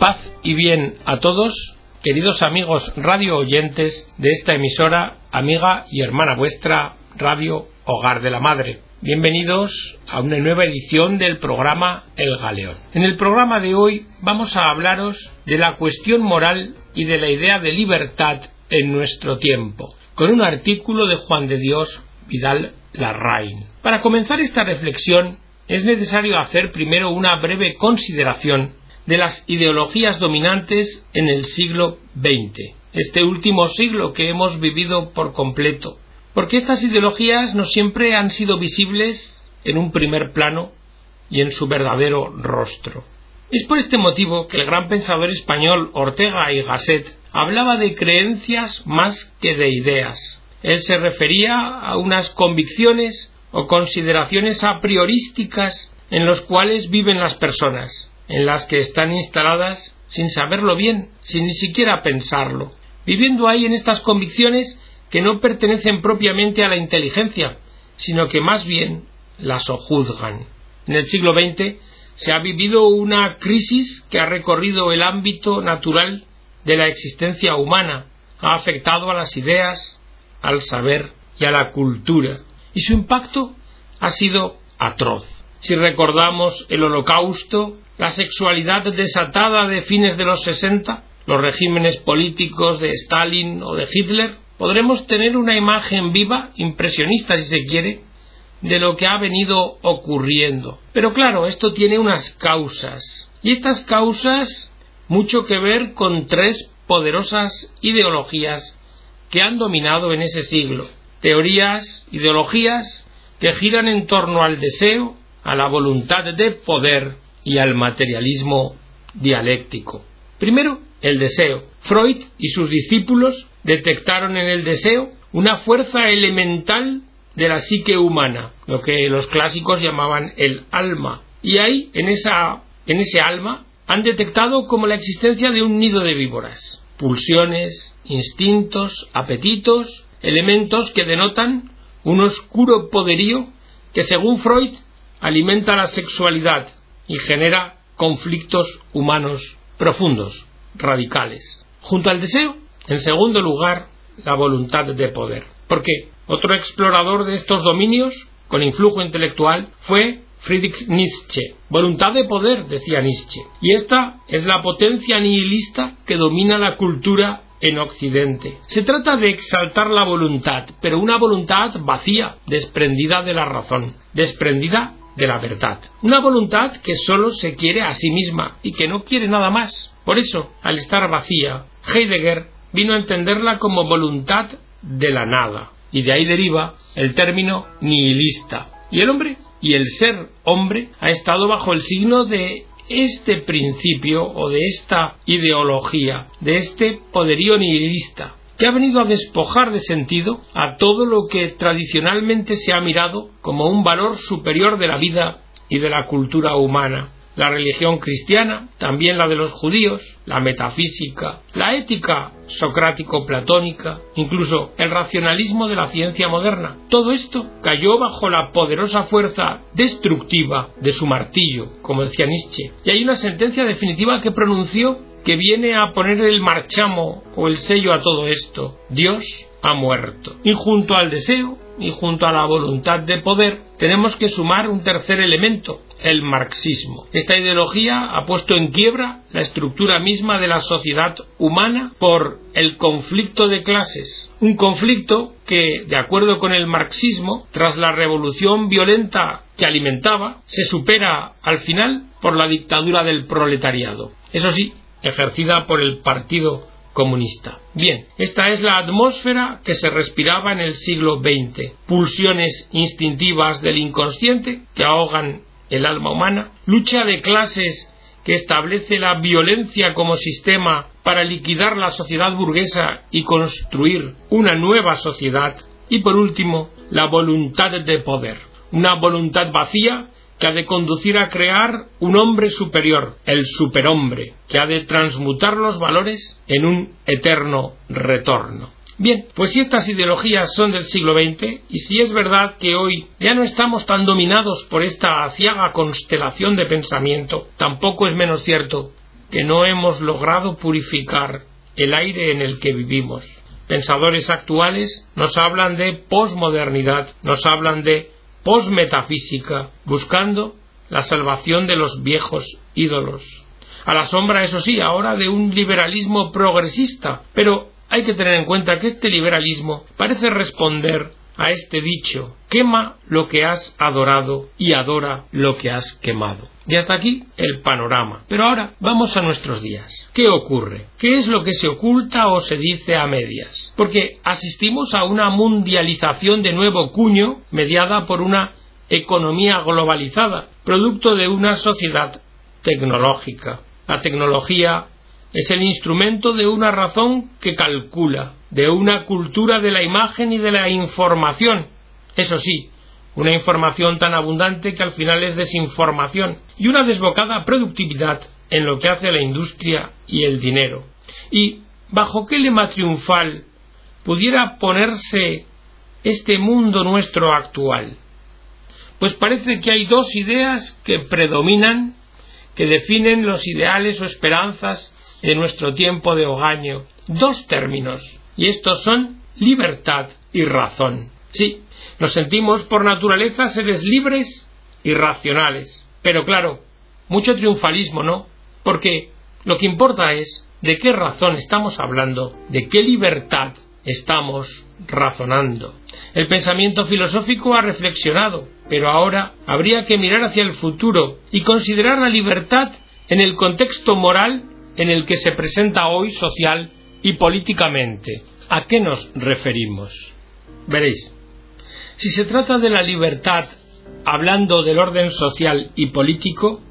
Paz y bien a todos, queridos amigos radio oyentes de esta emisora, amiga y hermana vuestra, Radio Hogar de la Madre. Bienvenidos a una nueva edición del programa El Galeón. En el programa de hoy vamos a hablaros de la cuestión moral y de la idea de libertad en nuestro tiempo, con un artículo de Juan de Dios Vidal Larraín. Para comenzar esta reflexión es necesario hacer primero una breve consideración de las ideologías dominantes en el siglo XX, este último siglo que hemos vivido por completo, porque estas ideologías no siempre han sido visibles en un primer plano y en su verdadero rostro. Es por este motivo que el gran pensador español Ortega y Gasset hablaba de creencias más que de ideas. Él se refería a unas convicciones o consideraciones a priorísticas en los cuales viven las personas, en las que están instaladas sin saberlo bien, sin ni siquiera pensarlo, viviendo ahí en estas convicciones que no pertenecen propiamente a la inteligencia, sino que más bien las ojuzgan. En el siglo XX se ha vivido una crisis que ha recorrido el ámbito natural de la existencia humana, ha afectado a las ideas, al saber y a la cultura, y su impacto ha sido atroz. Si recordamos el holocausto, la sexualidad desatada de fines de los 60, los regímenes políticos de Stalin o de Hitler, podremos tener una imagen viva, impresionista si se quiere, de lo que ha venido ocurriendo. Pero claro, esto tiene unas causas. Y estas causas mucho que ver con tres poderosas ideologías que han dominado en ese siglo. Teorías, ideologías que giran en torno al deseo, a la voluntad de poder y al materialismo dialéctico. Primero, el deseo. Freud y sus discípulos detectaron en el deseo una fuerza elemental de la psique humana, lo que los clásicos llamaban el alma. Y ahí, en, esa, en ese alma, han detectado como la existencia de un nido de víboras, pulsiones, instintos, apetitos, elementos que denotan un oscuro poderío que, según Freud, alimenta la sexualidad y genera conflictos humanos profundos, radicales. Junto al deseo, en segundo lugar, la voluntad de poder. Porque otro explorador de estos dominios, con influjo intelectual, fue Friedrich Nietzsche. Voluntad de poder, decía Nietzsche. Y esta es la potencia nihilista que domina la cultura en Occidente. Se trata de exaltar la voluntad, pero una voluntad vacía, desprendida de la razón, desprendida de la verdad. Una voluntad que solo se quiere a sí misma y que no quiere nada más. Por eso, al estar vacía, Heidegger vino a entenderla como voluntad de la nada, y de ahí deriva el término nihilista. Y el hombre y el ser hombre ha estado bajo el signo de este principio o de esta ideología, de este poderío nihilista, que ha venido a despojar de sentido a todo lo que tradicionalmente se ha mirado como un valor superior de la vida y de la cultura humana la religión cristiana, también la de los judíos, la metafísica, la ética socrático-platónica, incluso el racionalismo de la ciencia moderna. Todo esto cayó bajo la poderosa fuerza destructiva de su martillo, como decía Nietzsche. Y hay una sentencia definitiva que pronunció que viene a poner el marchamo o el sello a todo esto. Dios ha muerto. Y junto al deseo y junto a la voluntad de poder tenemos que sumar un tercer elemento, el marxismo. Esta ideología ha puesto en quiebra la estructura misma de la sociedad humana por el conflicto de clases. Un conflicto que, de acuerdo con el marxismo, tras la revolución violenta que alimentaba, se supera al final por la dictadura del proletariado. Eso sí, ejercida por el Partido Comunista. Bien, esta es la atmósfera que se respiraba en el siglo XX. Pulsiones instintivas del inconsciente que ahogan el alma humana, lucha de clases que establece la violencia como sistema para liquidar la sociedad burguesa y construir una nueva sociedad, y por último, la voluntad de poder, una voluntad vacía que ha de conducir a crear un hombre superior, el superhombre, que ha de transmutar los valores en un eterno retorno. Bien, pues si estas ideologías son del siglo XX, y si es verdad que hoy ya no estamos tan dominados por esta aciaga constelación de pensamiento, tampoco es menos cierto que no hemos logrado purificar el aire en el que vivimos. Pensadores actuales nos hablan de posmodernidad, nos hablan de posmetafísica, buscando la salvación de los viejos ídolos. A la sombra, eso sí, ahora de un liberalismo progresista, pero hay que tener en cuenta que este liberalismo parece responder a este dicho quema lo que has adorado y adora lo que has quemado. Y hasta aquí el panorama. Pero ahora vamos a nuestros días. ¿Qué ocurre? ¿Qué es lo que se oculta o se dice a medias? Porque asistimos a una mundialización de nuevo cuño mediada por una economía globalizada, producto de una sociedad tecnológica. La tecnología es el instrumento de una razón que calcula, de una cultura de la imagen y de la información. Eso sí, una información tan abundante que al final es desinformación y una desbocada productividad en lo que hace a la industria y el dinero. ¿Y bajo qué lema triunfal pudiera ponerse este mundo nuestro actual? Pues parece que hay dos ideas que predominan, que definen los ideales o esperanzas de nuestro tiempo de hogaño. Dos términos, y estos son libertad y razón. Sí, nos sentimos por naturaleza seres libres y racionales. Pero claro, mucho triunfalismo, ¿no? Porque lo que importa es de qué razón estamos hablando, de qué libertad estamos razonando. El pensamiento filosófico ha reflexionado, pero ahora habría que mirar hacia el futuro y considerar la libertad en el contexto moral en el que se presenta hoy social y políticamente. ¿A qué nos referimos? Veréis, si se trata de la libertad hablando del orden social y político,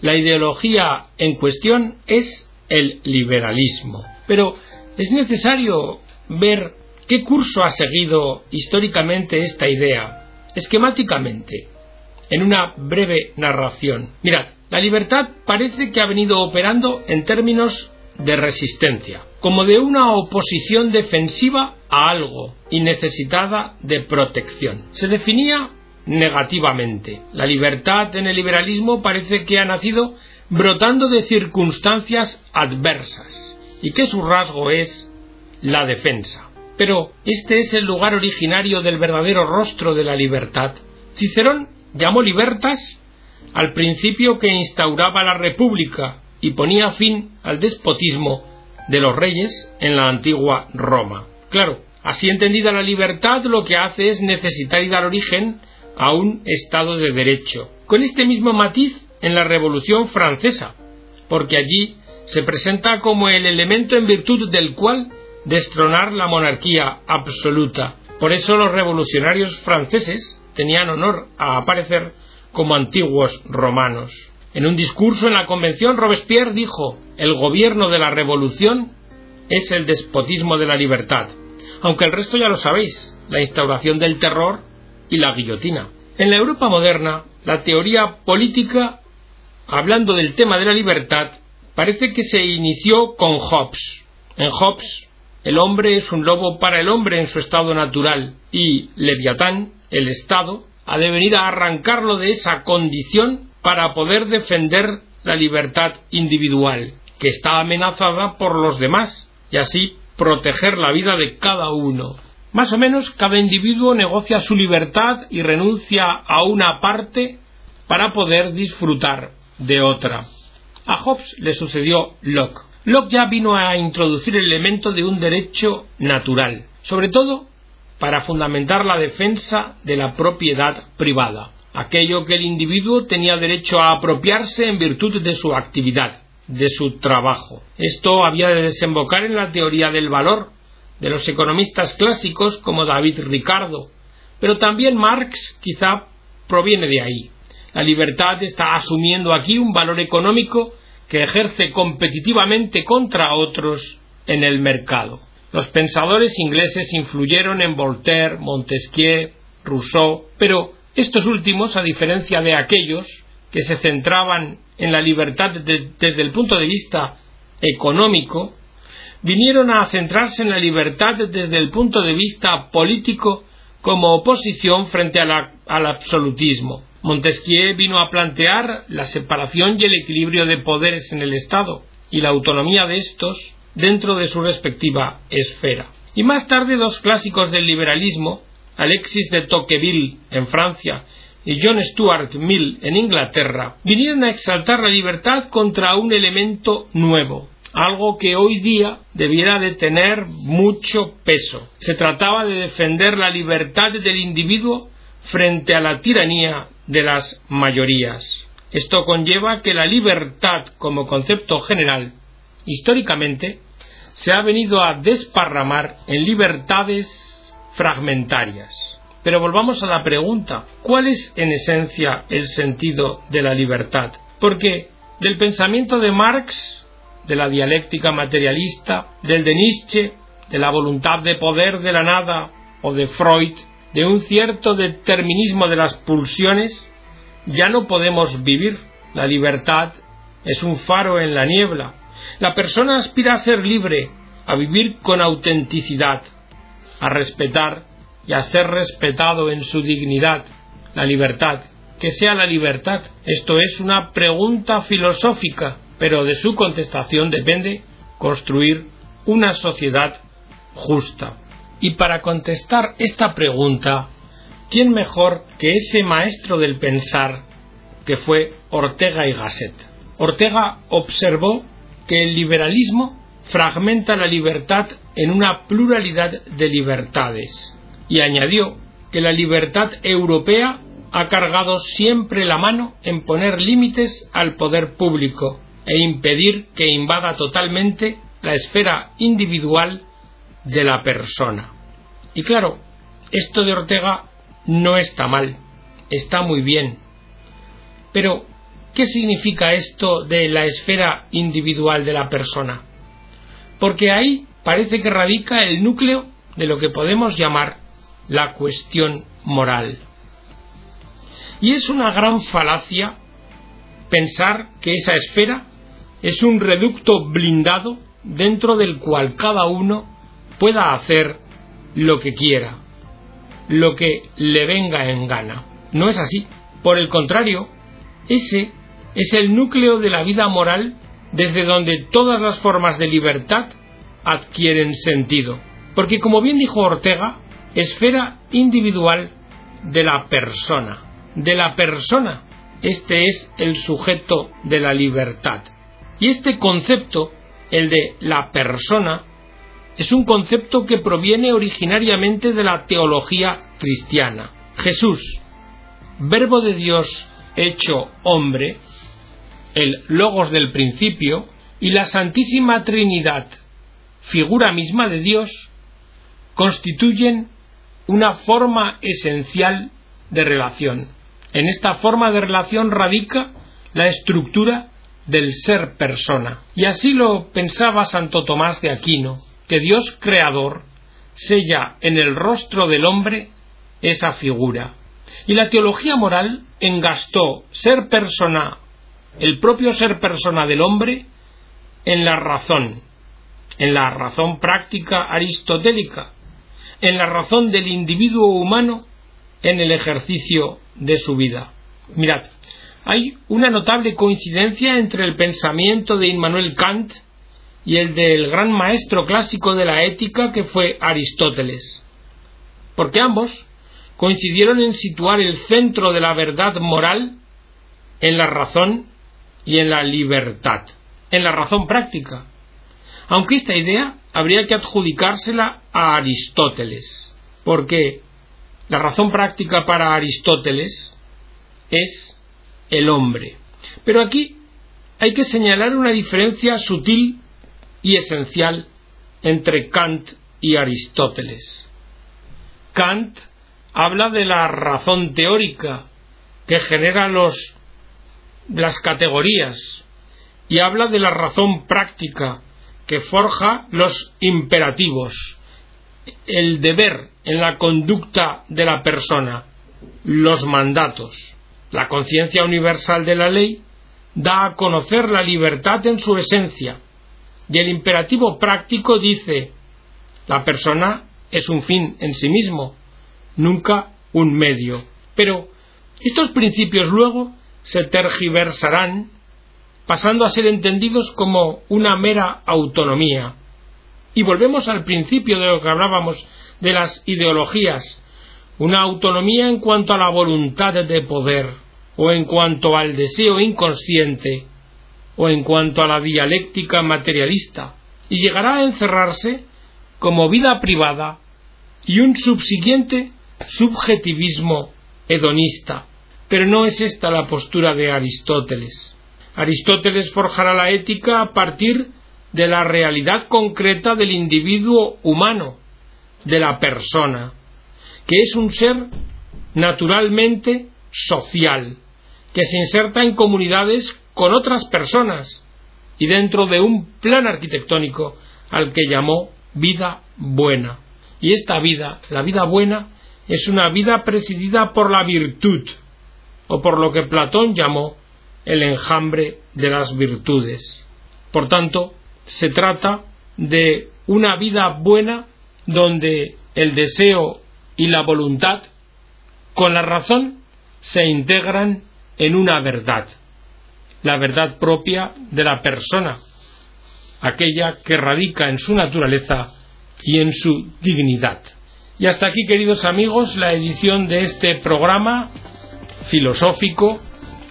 la ideología en cuestión es el liberalismo. Pero es necesario ver qué curso ha seguido históricamente esta idea, esquemáticamente, en una breve narración. Mirad, la libertad parece que ha venido operando en términos de resistencia, como de una oposición defensiva a algo y necesitada de protección. Se definía negativamente. La libertad en el liberalismo parece que ha nacido brotando de circunstancias adversas y que su rasgo es la defensa. Pero este es el lugar originario del verdadero rostro de la libertad. Cicerón llamó libertas al principio que instauraba la República y ponía fin al despotismo de los reyes en la antigua Roma. Claro, así entendida la libertad lo que hace es necesitar y dar origen a un Estado de Derecho, con este mismo matiz en la Revolución Francesa, porque allí se presenta como el elemento en virtud del cual destronar la monarquía absoluta. Por eso los revolucionarios franceses tenían honor a aparecer como antiguos romanos. En un discurso en la convención, Robespierre dijo, el gobierno de la revolución es el despotismo de la libertad, aunque el resto ya lo sabéis, la instauración del terror y la guillotina. En la Europa moderna, la teoría política, hablando del tema de la libertad, parece que se inició con Hobbes. En Hobbes, el hombre es un lobo para el hombre en su estado natural y Leviatán, el Estado, ha de venir a arrancarlo de esa condición para poder defender la libertad individual, que está amenazada por los demás, y así proteger la vida de cada uno. Más o menos cada individuo negocia su libertad y renuncia a una parte para poder disfrutar de otra. A Hobbes le sucedió Locke. Locke ya vino a introducir el elemento de un derecho natural, sobre todo para fundamentar la defensa de la propiedad privada, aquello que el individuo tenía derecho a apropiarse en virtud de su actividad, de su trabajo. Esto había de desembocar en la teoría del valor de los economistas clásicos como David Ricardo, pero también Marx quizá proviene de ahí. La libertad está asumiendo aquí un valor económico que ejerce competitivamente contra otros en el mercado. Los pensadores ingleses influyeron en Voltaire, Montesquieu, Rousseau, pero estos últimos, a diferencia de aquellos que se centraban en la libertad desde el punto de vista económico, vinieron a centrarse en la libertad desde el punto de vista político como oposición frente al absolutismo. Montesquieu vino a plantear la separación y el equilibrio de poderes en el Estado, y la autonomía de estos dentro de su respectiva esfera. Y más tarde dos clásicos del liberalismo, Alexis de Tocqueville en Francia y John Stuart Mill en Inglaterra, vinieron a exaltar la libertad contra un elemento nuevo, algo que hoy día debiera de tener mucho peso. Se trataba de defender la libertad del individuo frente a la tiranía de las mayorías. Esto conlleva que la libertad como concepto general, históricamente, se ha venido a desparramar en libertades fragmentarias. Pero volvamos a la pregunta, ¿cuál es en esencia el sentido de la libertad? Porque del pensamiento de Marx, de la dialéctica materialista, del de Nietzsche, de la voluntad de poder de la nada o de Freud, de un cierto determinismo de las pulsiones, ya no podemos vivir. La libertad es un faro en la niebla. La persona aspira a ser libre, a vivir con autenticidad, a respetar y a ser respetado en su dignidad. La libertad. ¿Qué sea la libertad? Esto es una pregunta filosófica, pero de su contestación depende construir una sociedad justa. Y para contestar esta pregunta, ¿quién mejor que ese maestro del pensar que fue Ortega y Gasset? Ortega observó que el liberalismo fragmenta la libertad en una pluralidad de libertades y añadió que la libertad europea ha cargado siempre la mano en poner límites al poder público e impedir que invada totalmente la esfera individual de la persona. Y claro, esto de Ortega no está mal, está muy bien. Pero, ¿qué significa esto de la esfera individual de la persona? Porque ahí parece que radica el núcleo de lo que podemos llamar la cuestión moral. Y es una gran falacia pensar que esa esfera es un reducto blindado dentro del cual cada uno pueda hacer lo que quiera, lo que le venga en gana. No es así. Por el contrario, ese es el núcleo de la vida moral desde donde todas las formas de libertad adquieren sentido. Porque como bien dijo Ortega, esfera individual de la persona. De la persona. Este es el sujeto de la libertad. Y este concepto, el de la persona, es un concepto que proviene originariamente de la teología cristiana. Jesús, verbo de Dios hecho hombre, el logos del principio, y la Santísima Trinidad, figura misma de Dios, constituyen una forma esencial de relación. En esta forma de relación radica la estructura del ser persona. Y así lo pensaba Santo Tomás de Aquino, que Dios creador sella en el rostro del hombre esa figura. Y la teología moral engastó ser persona, el propio ser persona del hombre, en la razón, en la razón práctica aristotélica, en la razón del individuo humano en el ejercicio de su vida. Mirad, hay una notable coincidencia entre el pensamiento de Immanuel Kant y el del gran maestro clásico de la ética que fue Aristóteles, porque ambos coincidieron en situar el centro de la verdad moral en la razón y en la libertad, en la razón práctica, aunque esta idea habría que adjudicársela a Aristóteles, porque la razón práctica para Aristóteles es el hombre. Pero aquí hay que señalar una diferencia sutil y esencial entre Kant y Aristóteles. Kant habla de la razón teórica que genera las categorías y habla de la razón práctica que forja los imperativos, el deber en la conducta de la persona, los mandatos. La conciencia universal de la ley da a conocer la libertad en su esencia, y el imperativo práctico dice, la persona es un fin en sí mismo, nunca un medio. Pero estos principios luego se tergiversarán pasando a ser entendidos como una mera autonomía. Y volvemos al principio de lo que hablábamos de las ideologías, una autonomía en cuanto a la voluntad de poder, o en cuanto al deseo inconsciente, o en cuanto a la dialéctica materialista, y llegará a encerrarse como vida privada y un subsiguiente subjetivismo hedonista. Pero no es esta la postura de Aristóteles. Aristóteles forjará la ética a partir de la realidad concreta del individuo humano, de la persona, que es un ser naturalmente social, que se inserta en comunidades con otras personas y dentro de un plan arquitectónico al que llamó vida buena. Y esta vida, la vida buena, es una vida presidida por la virtud, o por lo que Platón llamó el enjambre de las virtudes. Por tanto, se trata de una vida buena donde el deseo y la voluntad con la razón se integran en una verdad, la verdad propia de la persona, aquella que radica en su naturaleza y en su dignidad. Y hasta aquí, queridos amigos, la edición de este programa filosófico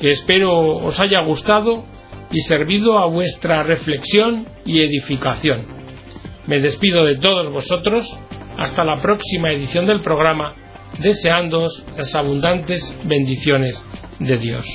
que espero os haya gustado y servido a vuestra reflexión y edificación. Me despido de todos vosotros hasta la próxima edición del programa, deseándoos las abundantes bendiciones de Dios.